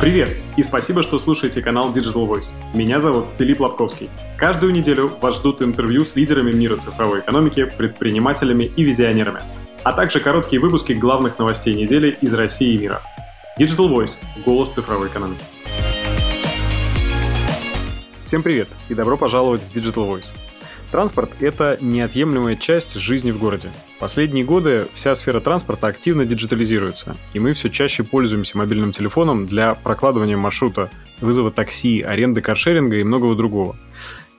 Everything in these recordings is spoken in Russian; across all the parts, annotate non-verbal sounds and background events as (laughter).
Привет и спасибо, что слушаете канал Digital Voice. Меня зовут Филипп Лобковский. Каждую неделю вас ждут интервью с лидерами мира цифровой экономики, предпринимателями и визионерами, а также короткие выпуски главных новостей недели из России и мира. Digital Voice – голос цифровой экономики. Всем привет и добро пожаловать в Digital Voice. Транспорт — это неотъемлемая часть жизни в городе. Последние годы вся сфера транспорта активно диджитализируется, и мы все чаще пользуемся мобильным телефоном для прокладывания маршрута, вызова такси, аренды каршеринга и многого другого.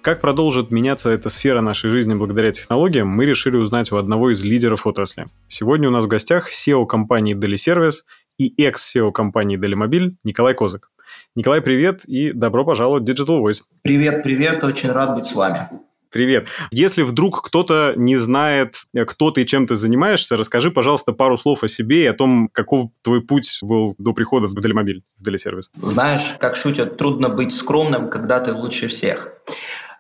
Как продолжит меняться эта сфера нашей жизни благодаря технологиям, мы решили узнать у одного из лидеров отрасли. Сегодня у нас в гостях SEO компании Service и экс-SEO компании Mobile Николай Козак. Николай, привет и добро пожаловать в Digital Voice. Привет, привет, очень рад быть с вами. Привет. Если вдруг кто-то не знает, кто ты и чем ты занимаешься, расскажи, пожалуйста, пару слов о себе и о том, каков твой путь был до прихода в Делимобиль, в Делисервис. Знаешь, как шутят, трудно быть скромным, когда ты лучше всех.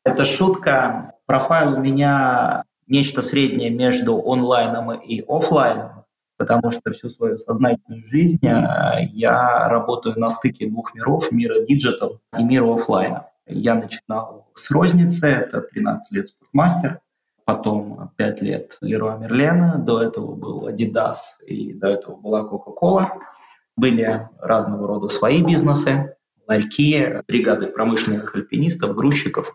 Это шутка. Профайл у меня нечто среднее между онлайном и офлайном, потому что всю свою сознательную жизнь э, я работаю на стыке двух миров, мира digital и мира офлайна. Я начинал с розницы, это 13 лет спортмастер, потом 5 лет Леруа Мерлена, до этого был Adidas и до этого была Coca-Cola. Были разного рода свои бизнесы, ларьки, бригады промышленных альпинистов, грузчиков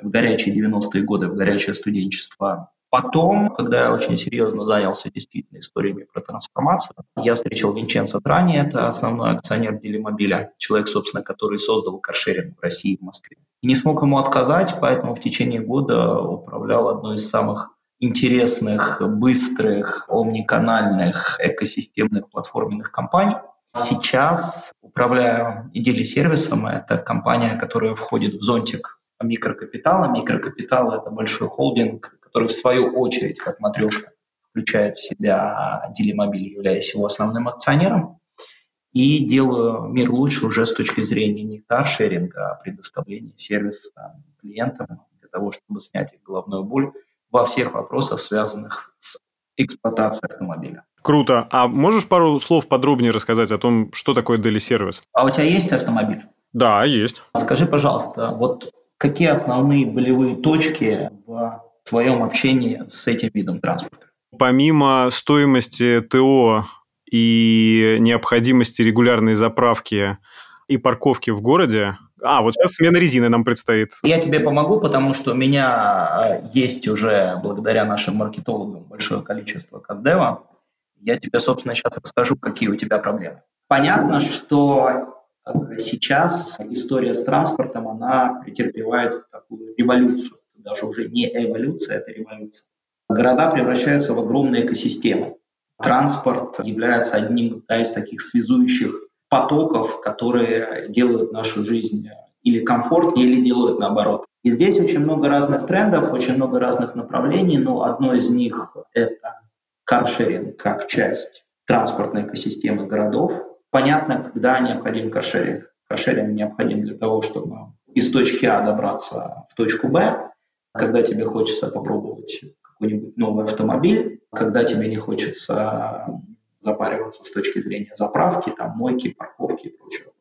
в горячие 90-е годы, в горячее студенчество Потом, когда я очень серьезно занялся действительно историями про трансформацию, я встречал Винченцо Трани, это основной акционер Делимобиля, человек, собственно, который создал каршеринг в России и в Москве. И не смог ему отказать, поэтому в течение года управлял одной из самых интересных, быстрых, омниканальных, экосистемных платформенных компаний. Сейчас управляю Идели сервисом. Это компания, которая входит в зонтик микрокапитала. Микрокапитал – это большой холдинг, который в свою очередь, как матрешка, включает в себя Делимобиль, являясь его основным акционером. И делаю мир лучше уже с точки зрения не каршеринга, а предоставления сервиса клиентам для того, чтобы снять их головную боль во всех вопросах, связанных с эксплуатацией автомобиля. Круто. А можешь пару слов подробнее рассказать о том, что такое Daily сервис? А у тебя есть автомобиль? Да, есть. Скажи, пожалуйста, вот какие основные болевые точки в твоем общении с этим видом транспорта? Помимо стоимости ТО и необходимости регулярной заправки и парковки в городе, а, вот сейчас смена резины нам предстоит. Я тебе помогу, потому что у меня э, есть уже, благодаря нашим маркетологам, большое количество каздева. Я тебе, собственно, сейчас расскажу, какие у тебя проблемы. Понятно, что э, сейчас история с транспортом, она претерпевает такую революцию даже уже не эволюция, это революция. Города превращаются в огромные экосистемы. Транспорт является одним из таких связующих потоков, которые делают нашу жизнь или комфортнее, или делают наоборот. И здесь очень много разных трендов, очень много разных направлений, но одно из них – это каршеринг как часть транспортной экосистемы городов. Понятно, когда необходим каршеринг. Каршеринг необходим для того, чтобы из точки А добраться в точку Б, когда тебе хочется попробовать какой-нибудь новый автомобиль, когда тебе не хочется запариваться с точки зрения заправки, там, мойки, парковки и прочего.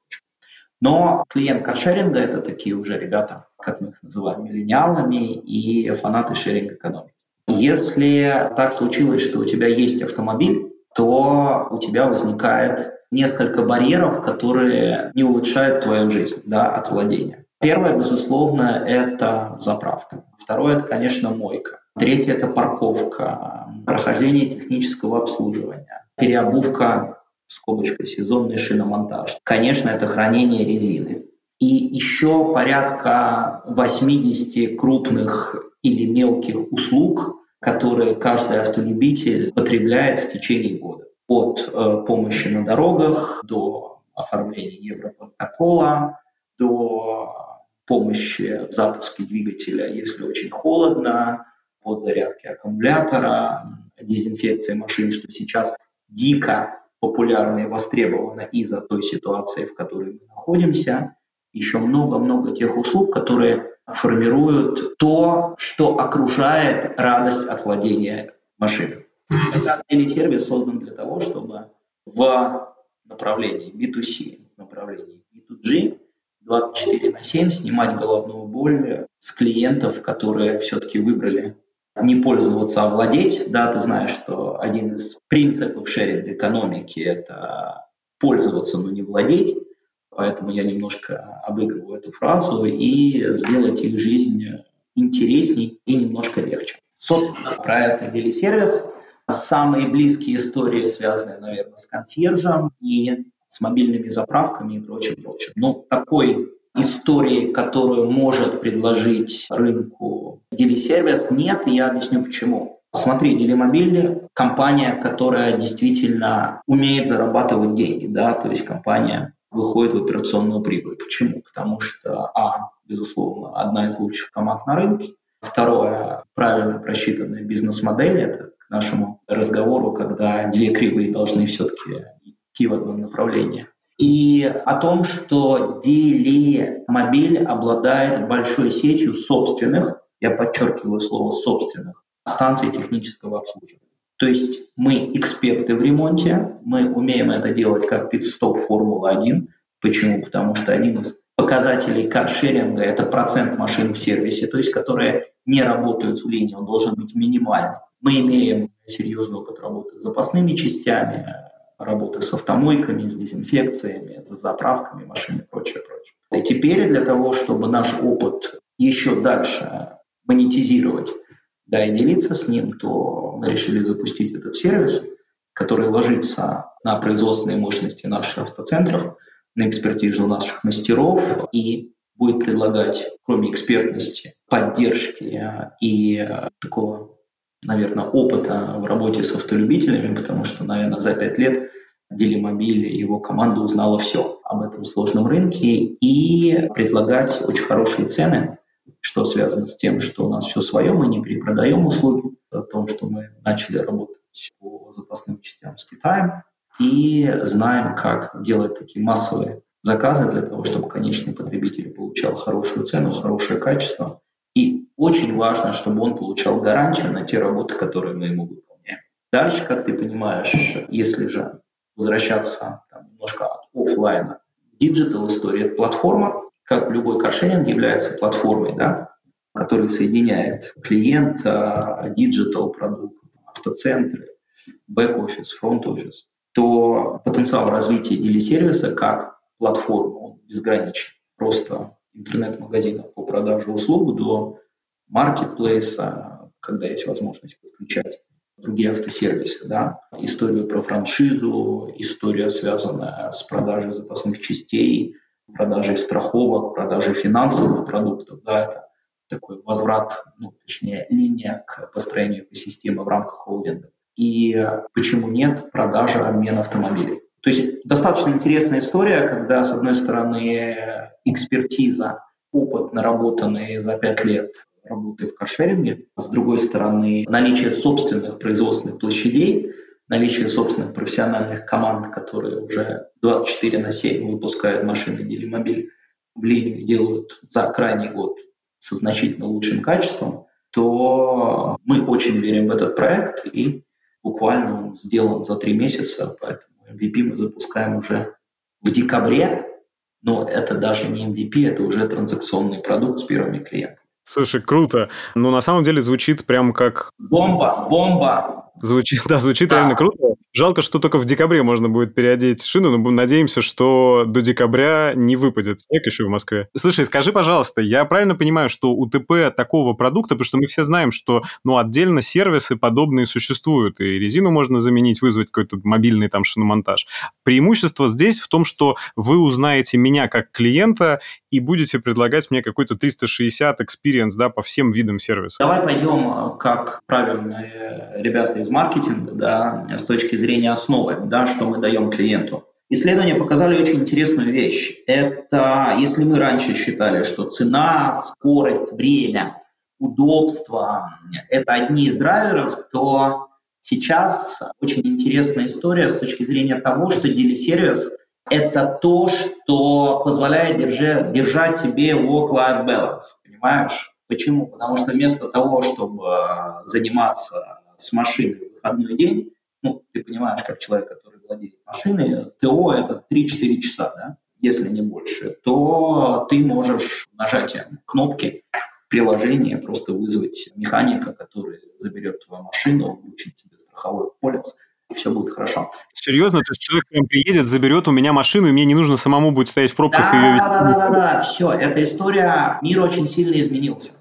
Но клиент каршеринга – это такие уже ребята, как мы их называем, миллениалами и фанаты шеринг-экономики. Если так случилось, что у тебя есть автомобиль, то у тебя возникает несколько барьеров, которые не улучшают твою жизнь да, от владения. Первое, безусловно, это заправка. Второе – это, конечно, мойка. Третье – это парковка, прохождение технического обслуживания, переобувка, скобочка, сезонный шиномонтаж. Конечно, это хранение резины. И еще порядка 80 крупных или мелких услуг, которые каждый автолюбитель потребляет в течение года. От э, помощи на дорогах до оформления европротокола, до помощи в запуске двигателя, если очень холодно, подзарядки аккумулятора, дезинфекции машин, что сейчас дико популярно и востребовано из-за той ситуации, в которой мы находимся. Еще много-много тех услуг, которые формируют то, что окружает радость от владения машиной. Этот сервис создан для того, чтобы в направлении B2C, в направлении B2G, 24 на 7 снимать головную боль с клиентов, которые все-таки выбрали не пользоваться, а владеть. Да, ты знаешь, что один из принципов шеринг экономики – это пользоваться, но не владеть. Поэтому я немножко обыгрываю эту фразу и сделать их жизнь интересней и немножко легче. Собственно, про это велисервис. Самые близкие истории связаны, наверное, с консьержем и с мобильными заправками и прочим, прочим. Но такой истории, которую может предложить рынку Делисервис, нет, и я объясню почему. Смотри, Делимобиль – компания, которая действительно умеет зарабатывать деньги, да, то есть компания выходит в операционную прибыль. Почему? Потому что, а, безусловно, одна из лучших команд на рынке, второе, правильно просчитанная бизнес-модель, это к нашему разговору, когда две кривые должны все-таки идти в одном направлении и о том, что Делимобиль обладает большой сетью собственных, я подчеркиваю слово собственных, станций технического обслуживания. То есть мы эксперты в ремонте, мы умеем это делать как пит-стоп Формулы-1. Почему? Потому что один из показателей каршеринга – это процент машин в сервисе, то есть которые не работают в линии, он должен быть минимальный. Мы имеем серьезный опыт работы с запасными частями, работы с автомойками, с дезинфекциями, с заправками машин и прочее, прочее. И теперь для того, чтобы наш опыт еще дальше монетизировать, да, и делиться с ним, то мы решили запустить этот сервис, который ложится на производственные мощности наших автоцентров, на экспертизу наших мастеров и будет предлагать, кроме экспертности, поддержки и такого наверное, опыта в работе с автолюбителями, потому что, наверное, за пять лет Делимобиль и его команда узнала все об этом сложном рынке. И предлагать очень хорошие цены, что связано с тем, что у нас все свое, мы не перепродаем услуги, о том, что мы начали работать по запасным частям с Китаем. И знаем, как делать такие массовые заказы для того, чтобы конечный потребитель получал хорошую цену, хорошее качество очень важно, чтобы он получал гарантию на те работы, которые мы ему выполняем. Дальше, как ты понимаешь, если же возвращаться там, немножко от офлайна, digital история – это платформа, как любой каршеринг является платформой, да, который соединяет клиента, digital продукт, автоцентры, бэк-офис, фронт-офис, то потенциал развития дили-сервиса как платформы он безграничен. Просто интернет-магазина по продаже услуг до маркетплейса, когда есть возможность подключать другие автосервисы. Да? Историю про франшизу, история, связанная с продажей запасных частей, продажей страховок, продажей финансовых продуктов. Да? Это такой возврат, ну, точнее, линия к построению экосистемы в рамках холдинга. И почему нет продажи обмен автомобилей? То есть достаточно интересная история, когда, с одной стороны, экспертиза, опыт, наработанный за пять лет работы в каршеринге, с другой стороны, наличие собственных производственных площадей, наличие собственных профессиональных команд, которые уже 24 на 7 выпускают машины Делимобиль в линию делают за крайний год со значительно лучшим качеством, то мы очень верим в этот проект, и буквально он сделан за три месяца, поэтому MVP мы запускаем уже в декабре, но это даже не MVP, это уже транзакционный продукт с первыми клиентами. Слушай, круто. Но на самом деле звучит прям как... Бомба, бомба. Звучит, да, звучит да. реально круто. Жалко, что только в декабре можно будет переодеть шину, но надеемся, что до декабря не выпадет снег еще в Москве. Слушай, скажи, пожалуйста, я правильно понимаю, что у ТП такого продукта, потому что мы все знаем, что ну, отдельно сервисы подобные существуют, и резину можно заменить, вызвать какой-то мобильный там шиномонтаж. Преимущество здесь в том, что вы узнаете меня как клиента и будете предлагать мне какой-то 360 experience да, по всем видам сервиса. Давай пойдем, как правильные ребята из маркетинга, да, с точки зрения основы, да, что мы даем клиенту. Исследования показали очень интересную вещь. Это если мы раньше считали, что цена, скорость, время, удобство – это одни из драйверов, то сейчас очень интересная история с точки зрения того, что делисервис – это то, что позволяет держать, держать тебе work-life balance. Понимаешь? Почему? Потому что вместо того, чтобы заниматься с машиной в выходной день, ну, ты понимаешь, как человек, который владеет машиной, ТО – это 3-4 часа, да? если не больше, то ты можешь нажатием кнопки приложения просто вызвать механика, который заберет твою машину, вручит тебе страховой полис, и все будет хорошо. Серьезно? То есть человек прям приедет, заберет у меня машину, и мне не нужно самому будет стоять в пробках да, и ее... Да, да, да, да, да, все, эта история, мир очень сильно изменился.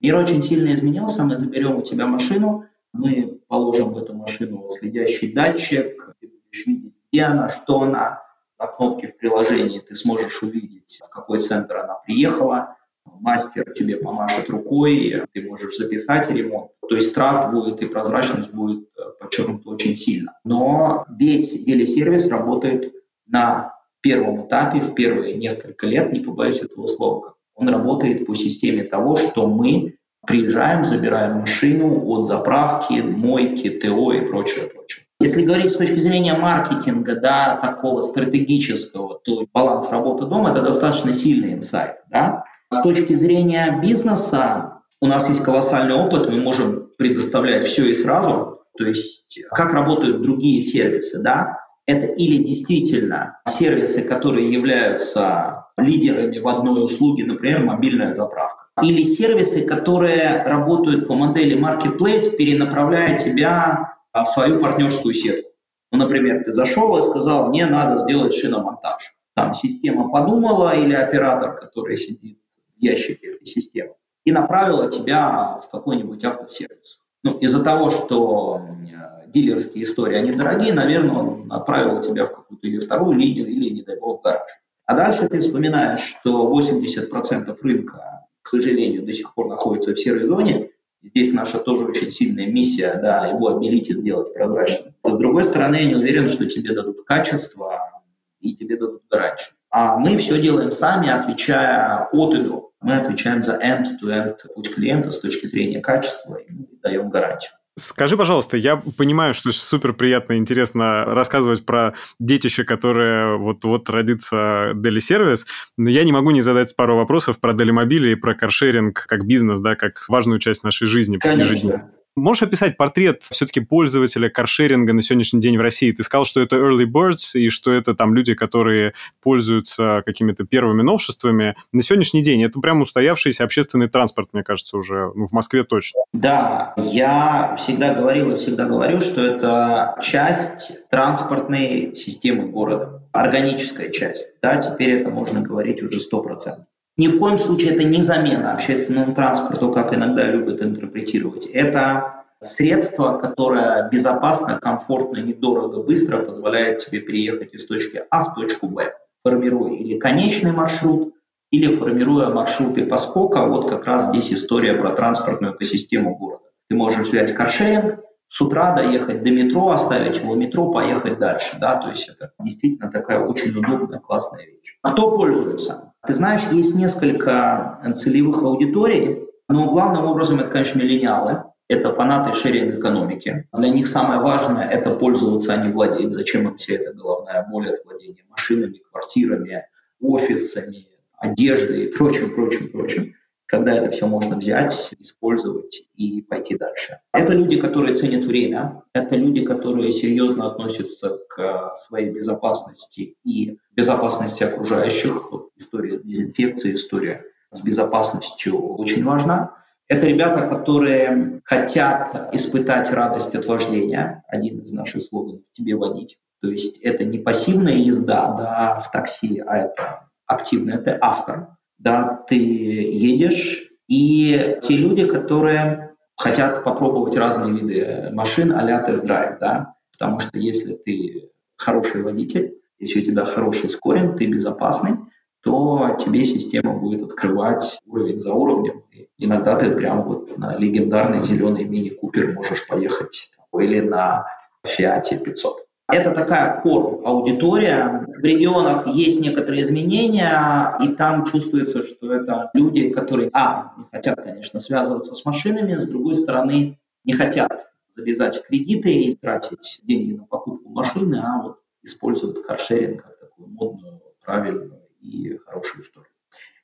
Мир очень сильно изменился, мы заберем у тебя машину, мы положим в эту машину следящий датчик, ты будешь видеть, где она, что она, на кнопке в приложении ты сможешь увидеть, в какой центр она приехала, мастер тебе помашет рукой, ты можешь записать ремонт. То есть траст будет и прозрачность будет э, подчеркнута очень сильно. Но весь сервис работает на первом этапе, в первые несколько лет, не побоюсь этого слова. Он работает по системе того, что мы приезжаем, забираем машину от заправки, мойки, ТО и прочее, прочее. Если говорить с точки зрения маркетинга, да, такого стратегического, то баланс работы дома – это достаточно сильный инсайт. Да? С точки зрения бизнеса у нас есть колоссальный опыт, мы можем предоставлять все и сразу. То есть как работают другие сервисы, да? Это или действительно сервисы, которые являются лидерами в одной услуге, например, мобильная заправка, или сервисы, которые работают по модели marketplace, перенаправляя тебя в свою партнерскую сетку. Ну, например, ты зашел и сказал, мне надо сделать шиномонтаж. Там система подумала или оператор, который сидит в ящике этой системы, и направила тебя в какой-нибудь автосервис. Ну, из-за того, что дилерские истории, они дорогие, наверное, он отправил тебя в какую-то или вторую линию, или, не дай бог, в гараж. А дальше ты вспоминаешь, что 80% рынка, к сожалению, до сих пор находится в серой зоне, Здесь наша тоже очень сильная миссия, да, его обелить и сделать прозрачным. с другой стороны, я не уверен, что тебе дадут качество и тебе дадут гарантию. А мы все делаем сами, отвечая от и до. Мы отвечаем за end-to-end путь клиента с точки зрения качества и даем гарантию. Скажи, пожалуйста, я понимаю, что супер приятно и интересно рассказывать про детище, которое вот-вот родится Дели сервис, но я не могу не задать пару вопросов про Дели мобили и про каршеринг как бизнес, да, как важную часть нашей жизни. Конечно. Можешь описать портрет все-таки пользователя каршеринга на сегодняшний день в России? Ты сказал, что это early birds и что это там люди, которые пользуются какими-то первыми новшествами. На сегодняшний день это прям устоявшийся общественный транспорт, мне кажется, уже ну, в Москве точно. Да, я всегда говорил и всегда говорю, что это часть транспортной системы города, органическая часть. Да, теперь это можно говорить уже сто процентов. Ни в коем случае это не замена общественному транспорту, как иногда любят интерпретировать. Это средство, которое безопасно, комфортно, недорого, быстро позволяет тебе переехать из точки А в точку Б, формируя или конечный маршрут, или формируя маршруты поскока. Вот как раз здесь история про транспортную экосистему города. Ты можешь взять каршеринг, с утра доехать до метро, оставить его метро, поехать дальше. Да? То есть это действительно такая очень удобная, классная вещь. Кто пользуется? Ты знаешь, есть несколько целевых аудиторий, но главным образом это, конечно, миллениалы. Это фанаты шеринг-экономики. Для них самое важное – это пользоваться, а не владеть. Зачем им вся эта головная боль от владения машинами, квартирами, офисами, одеждой и прочим, прочим, прочим когда это все можно взять, использовать и пойти дальше. Это люди, которые ценят время, это люди, которые серьезно относятся к своей безопасности и безопасности окружающих. История дезинфекции, история с безопасностью очень важна. Это ребята, которые хотят испытать радость от вождения. Один из наших слоганов – «тебе водить». То есть это не пассивная езда да, в такси, а это активная, это автор да, ты едешь, и те люди, которые хотят попробовать разные виды машин а-ля тест-драйв, да, потому что если ты хороший водитель, если у тебя хороший скоринг, ты безопасный, то тебе система будет открывать уровень за уровнем. И иногда ты прям вот на легендарный зеленый мини-купер можешь поехать или на Fiat 500. Это такая core-аудитория. В регионах есть некоторые изменения, и там чувствуется, что это люди, которые, а, не хотят, конечно, связываться с машинами, с другой стороны, не хотят залезать кредиты и тратить деньги на покупку машины, а вот используют каршеринг как такую модную, правильную и хорошую историю.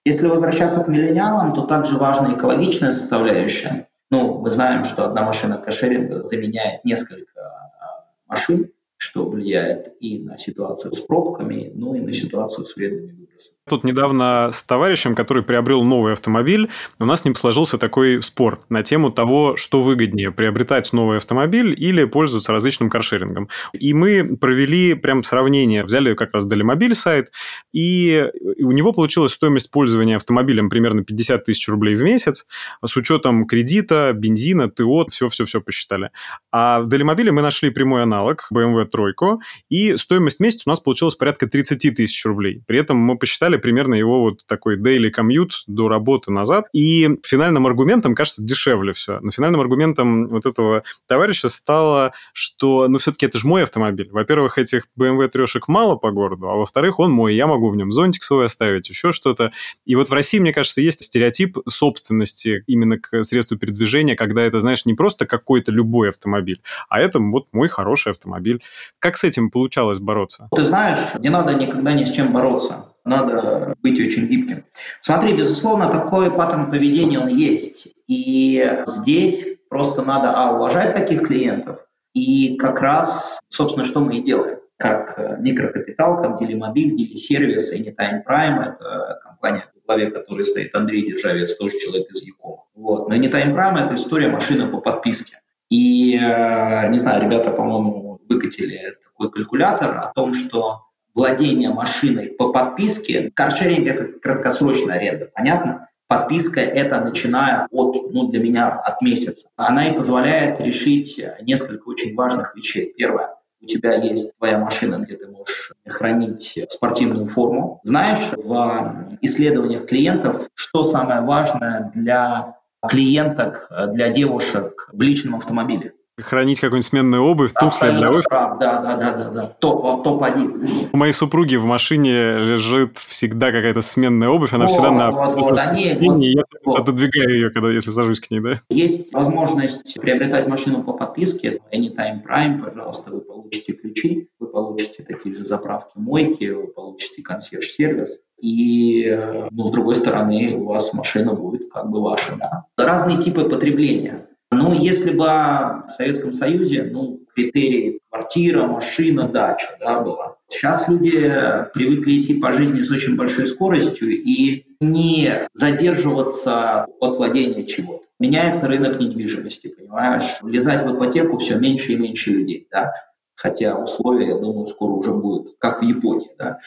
Если возвращаться к миллениалам, то также важна экологичная составляющая. Ну, мы знаем, что одна машина каршеринга заменяет несколько а, машин, что влияет и на ситуацию с пробками, ну и на ситуацию с вредными выбросами. Тут недавно с товарищем, который приобрел новый автомобиль, у нас с ним сложился такой спор на тему того, что выгоднее, приобретать новый автомобиль или пользоваться различным каршерингом. И мы провели прям сравнение, взяли как раз Далимобиль сайт, и у него получилась стоимость пользования автомобилем примерно 50 тысяч рублей в месяц, с учетом кредита, бензина, ТО, все-все-все посчитали. А в Далимобиле мы нашли прямой аналог BMW тройку, и стоимость в месяц у нас получилась порядка 30 тысяч рублей. При этом мы посчитали примерно его вот такой daily commute до работы назад, и финальным аргументом, кажется, дешевле все. Но финальным аргументом вот этого товарища стало, что, ну, все-таки это же мой автомобиль. Во-первых, этих BMW трешек мало по городу, а во-вторых, он мой, я могу в нем зонтик свой оставить, еще что-то. И вот в России, мне кажется, есть стереотип собственности именно к средству передвижения, когда это, знаешь, не просто какой-то любой автомобиль, а это вот мой хороший автомобиль. Как с этим получалось бороться? Ты знаешь, не надо никогда ни с чем бороться. Надо быть очень гибким. Смотри, безусловно, такой паттерн поведения он есть. И здесь просто надо, а, уважать таких клиентов, и как раз, собственно, что мы и делаем. Как микрокапитал, как Делимобиль, Делисервис, Anytime Prime, это компания, в главе которой стоит Андрей Державец, тоже человек из Якома. Вот. Но Anytime Prime – это история машины по подписке. И, э, не знаю, ребята, по-моему, выкатили такой калькулятор о том, что владение машиной по подписке, каршеринг – это краткосрочная аренда, понятно? Подписка – это начиная от, ну, для меня, от месяца. Она и позволяет решить несколько очень важных вещей. Первое – у тебя есть твоя машина, где ты можешь хранить спортивную форму. Знаешь, в исследованиях клиентов, что самое важное для клиенток, для девушек в личном автомобиле? Хранить какую-нибудь сменную обувь, туфли для офиса. Да, да, да, да, да. Топ, топ-1. У моей супруги в машине лежит всегда какая-то сменная обувь, она вот, всегда на вот, вот, они, вот, я вот. отодвигаю ее, когда, если сажусь к ней, да? Есть возможность приобретать машину по подписке, Anytime Prime, пожалуйста, вы получите ключи, вы получите такие же заправки, мойки, вы получите консьерж-сервис, и, ну, с другой стороны, у вас машина будет как бы ваша, да. Разные типы потребления. Ну, если бы в Советском Союзе, ну, критерии квартира, машина, дача, да, была. Сейчас люди привыкли идти по жизни с очень большой скоростью и не задерживаться от владения чего-то. Меняется рынок недвижимости, понимаешь? Влезать в ипотеку все меньше и меньше людей, да. Хотя условия, я думаю, скоро уже будут, как в Японии, да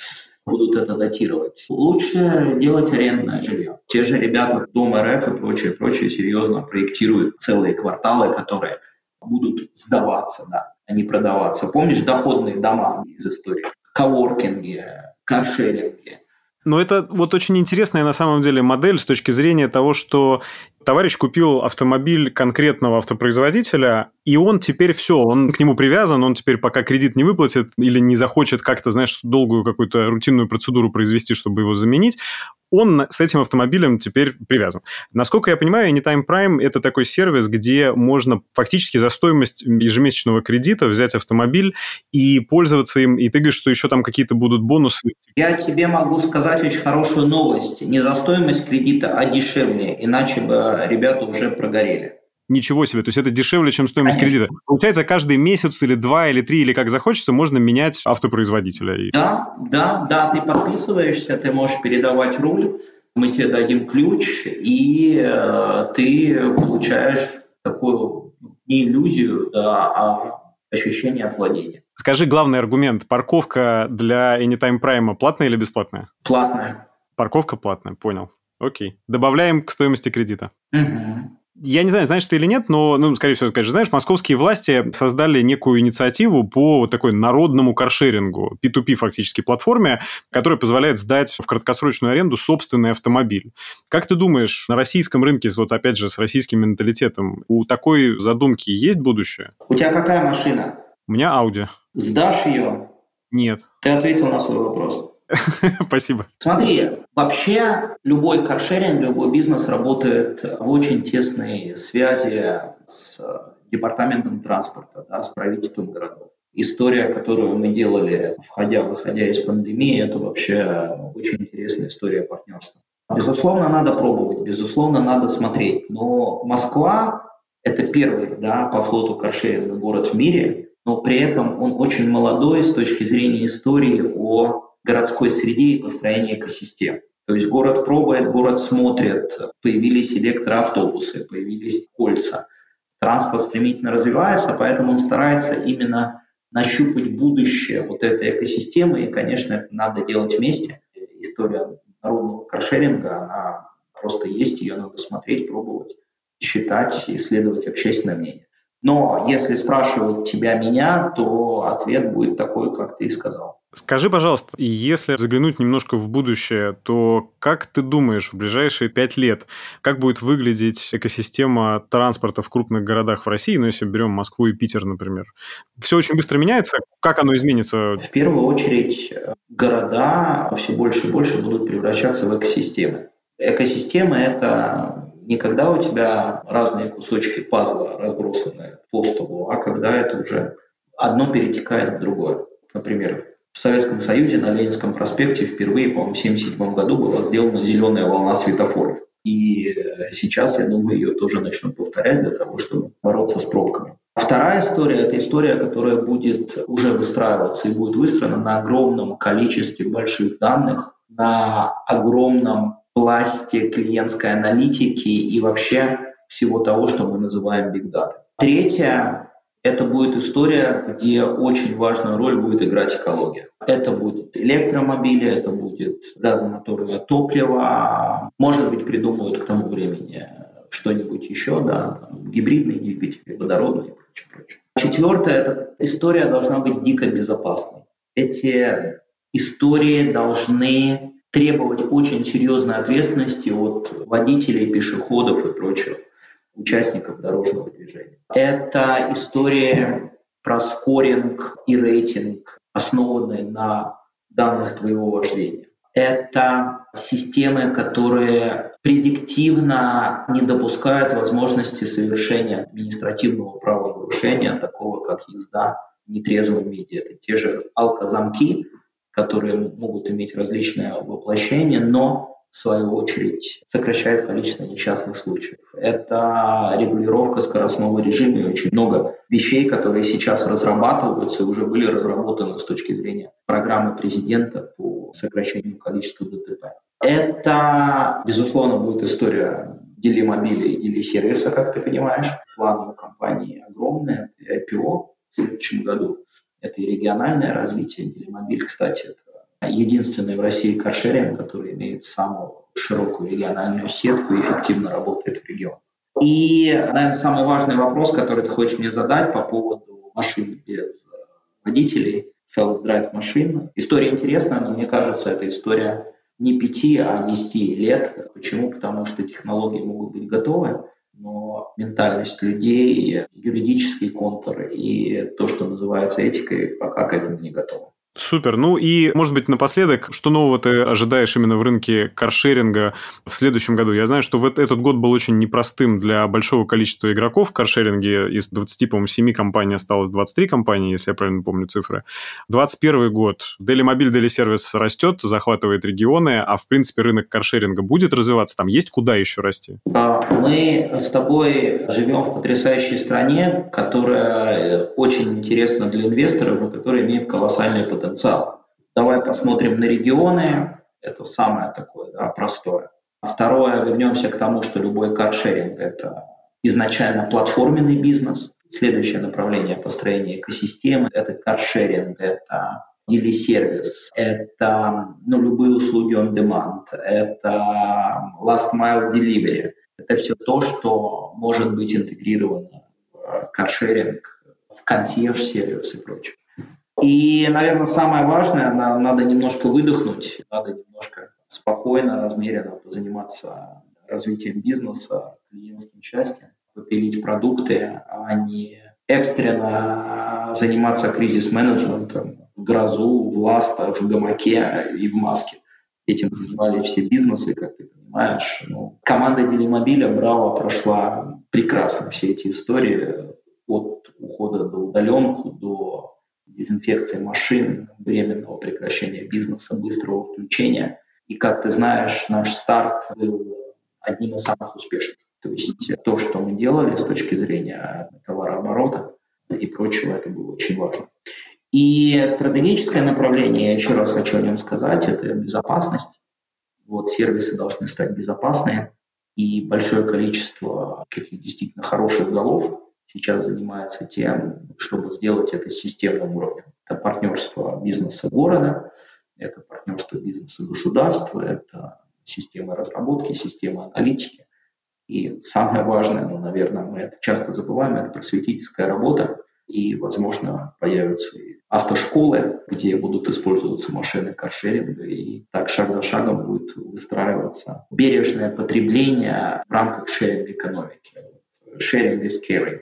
будут это датировать. Лучше делать арендное жилье. Те же ребята Дом РФ и прочее, прочее серьезно проектируют целые кварталы, которые будут сдаваться, да, а не продаваться. Помнишь доходные дома из истории? Коворкинги, каршеринги. Но это вот очень интересная на самом деле модель с точки зрения того, что товарищ купил автомобиль конкретного автопроизводителя, и он теперь все, он к нему привязан, он теперь пока кредит не выплатит или не захочет как-то, знаешь, долгую какую-то рутинную процедуру произвести, чтобы его заменить, он с этим автомобилем теперь привязан. Насколько я понимаю, Anytime Prime – это такой сервис, где можно фактически за стоимость ежемесячного кредита взять автомобиль и пользоваться им, и ты говоришь, что еще там какие-то будут бонусы. Я тебе могу сказать очень хорошую новость. Не за стоимость кредита, а дешевле, иначе бы ребята уже прогорели. Ничего себе, то есть это дешевле, чем стоимость Конечно. кредита. Получается, каждый месяц или два, или три, или как захочется, можно менять автопроизводителя. Да, да, да, ты подписываешься, ты можешь передавать руль, мы тебе дадим ключ, и э, ты получаешь такую не иллюзию, да, а ощущение от владения. Скажи главный аргумент. Парковка для Anytime Prime платная или бесплатная? Платная. Парковка платная, понял. Окей. Добавляем к стоимости кредита. Угу. Я не знаю, знаешь ты или нет, но, ну, скорее всего, конечно, знаешь, московские власти создали некую инициативу по вот такой народному каршерингу, P2P фактически платформе, которая позволяет сдать в краткосрочную аренду собственный автомобиль. Как ты думаешь, на российском рынке, вот опять же, с российским менталитетом, у такой задумки есть будущее? У тебя какая машина? У меня Audi. Сдашь ее? Нет. Ты ответил на свой вопрос. (laughs) Спасибо. Смотри, вообще любой каршеринг, любой бизнес работает в очень тесной связи с департаментом транспорта, да, с правительством городов. История, которую мы делали, входя, выходя из пандемии, это вообще очень интересная история партнерства. Безусловно, надо пробовать, безусловно, надо смотреть. Но Москва – это первый да, по флоту каршеринга город в мире, но при этом он очень молодой с точки зрения истории о городской среде и построении экосистем. То есть город пробует, город смотрит, появились электроавтобусы, появились кольца. Транспорт стремительно развивается, поэтому он старается именно нащупать будущее вот этой экосистемы, и, конечно, это надо делать вместе. История народного каршеринга, она просто есть, ее надо смотреть, пробовать, считать, исследовать общественное мнение. Но если спрашивают тебя меня, то ответ будет такой, как ты и сказал. Скажи, пожалуйста, если заглянуть немножко в будущее, то как ты думаешь, в ближайшие пять лет, как будет выглядеть экосистема транспорта в крупных городах в России, ну, если берем Москву и Питер, например? Все очень быстро меняется. Как оно изменится? В первую очередь, города все больше и больше будут превращаться в экосистемы. Экосистема – это не когда у тебя разные кусочки пазла разбросаны по столу, а когда это уже одно перетекает в другое. Например, в Советском Союзе на Ленинском проспекте впервые, по-моему, в 1977 году была сделана зеленая волна светофоров. И э, сейчас, я думаю, ее тоже начнут повторять для того, чтобы бороться с пробками. Вторая история – это история, которая будет уже выстраиваться и будет выстроена на огромном количестве больших данных, на огромном пласте клиентской аналитики и вообще всего того, что мы называем Big Data. Третья это будет история, где очень важную роль будет играть экология. Это будет электромобили, это будет газомоторное топливо. Может быть, придумают к тому времени что-нибудь еще, да, там, гибридные двигатели, водородные и прочее, прочее. Четвертое, эта история должна быть дико безопасной. Эти истории должны требовать очень серьезной ответственности от водителей, пешеходов и прочего участников дорожного движения. Это история про скоринг и рейтинг, основанный на данных твоего вождения. Это системы, которые предиктивно не допускают возможности совершения административного правонарушения, такого как езда в нетрезвом виде. Это те же алкозамки, которые могут иметь различные воплощения, но в свою очередь, сокращает количество несчастных случаев. Это регулировка скоростного режима и очень много вещей, которые сейчас разрабатываются и уже были разработаны с точки зрения программы президента по сокращению количества ДТП. Это, безусловно, будет история делимобиля и делисервиса, как ты понимаешь. Планы у компании огромные, IPO в следующем году. Это и региональное развитие. Делимобиль, кстати, это единственный в России каршеринг, который имеет самую широкую региональную сетку и эффективно работает в регионе. И, наверное, самый важный вопрос, который ты хочешь мне задать по поводу машин без водителей, self-drive машин. История интересная, но мне кажется, это история не пяти, а десяти лет. Почему? Потому что технологии могут быть готовы, но ментальность людей, юридический контур и то, что называется этикой, пока к этому не готовы. Супер. Ну и, может быть, напоследок, что нового ты ожидаешь именно в рынке каршеринга в следующем году? Я знаю, что в этот год был очень непростым для большого количества игроков в каршеринге. Из 20, по-моему, 7 компаний осталось 23 компании, если я правильно помню цифры. 21 год. Дели Мобиль, Дели Сервис растет, захватывает регионы, а в принципе рынок каршеринга будет развиваться? Там есть куда еще расти? А, мы с тобой живем в потрясающей стране, которая очень интересна для инвесторов и которая имеет колоссальный потенциал потенциал. Давай посмотрим на регионы. Это самое такое да, простое. Второе, вернемся к тому, что любой каршеринг – это изначально платформенный бизнес. Следующее направление построения экосистемы – это каршеринг, это дили-сервис, это ну, любые услуги on demand, это last mile delivery. Это все то, что может быть интегрировано в каршеринг, в консьерж-сервис и прочее. И, наверное, самое важное, нам надо немножко выдохнуть, надо немножко спокойно, размеренно позаниматься развитием бизнеса, клиентским счастьем, попилить продукты, а не экстренно заниматься кризис-менеджментом в грозу, в ластах, в гамаке и в маске. Этим занимались все бизнесы, как ты понимаешь. Ну, команда Делимобиля Браво прошла прекрасно все эти истории от ухода до удаленку, до дезинфекции машин, временного прекращения бизнеса, быстрого включения. И, как ты знаешь, наш старт был одним из самых успешных. То есть то, что мы делали с точки зрения товарооборота, и прочего. Это было очень важно. И стратегическое направление, я еще раз хочу о нем сказать, это безопасность. Вот сервисы должны стать безопасные, и большое количество таких действительно хороших голов сейчас занимается тем, чтобы сделать это системным уровнем. Это партнерство бизнеса города, это партнерство бизнеса государства, это система разработки, система аналитики. И самое важное, ну, наверное, мы это часто забываем, это просветительская работа. И, возможно, появятся и автошколы, где будут использоваться машины каршеринга, и так шаг за шагом будет выстраиваться бережное потребление в рамках шеринг-экономики. Sharing is caring.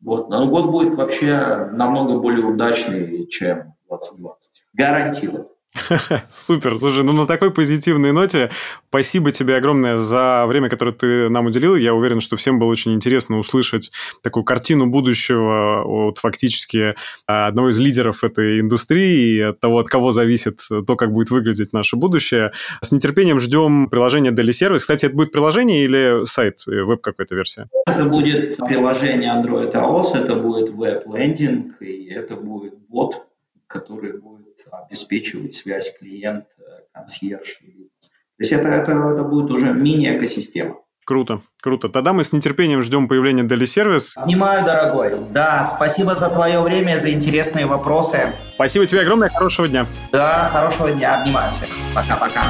Вот. Но год будет вообще намного более удачный, чем 2020. Гарантирую. (laughs) Супер. Слушай, ну на такой позитивной ноте спасибо тебе огромное за время, которое ты нам уделил. Я уверен, что всем было очень интересно услышать такую картину будущего от фактически а, одного из лидеров этой индустрии и от того, от кого зависит то, как будет выглядеть наше будущее. С нетерпением ждем приложения Daily Service. Кстати, это будет приложение или сайт, э, веб какая-то версия? Это будет приложение Android OS, это будет веб-лендинг, и это будет бот, который будет обеспечивать связь клиент, консьерж и бизнес. То есть это, это, это будет уже мини-экосистема. Круто, круто. Тогда мы с нетерпением ждем появления Daily Service. Обнимаю, дорогой. Да, спасибо за твое время, за интересные вопросы. Спасибо тебе огромное, хорошего дня. Да, хорошего дня, обнимаю всех. Пока-пока.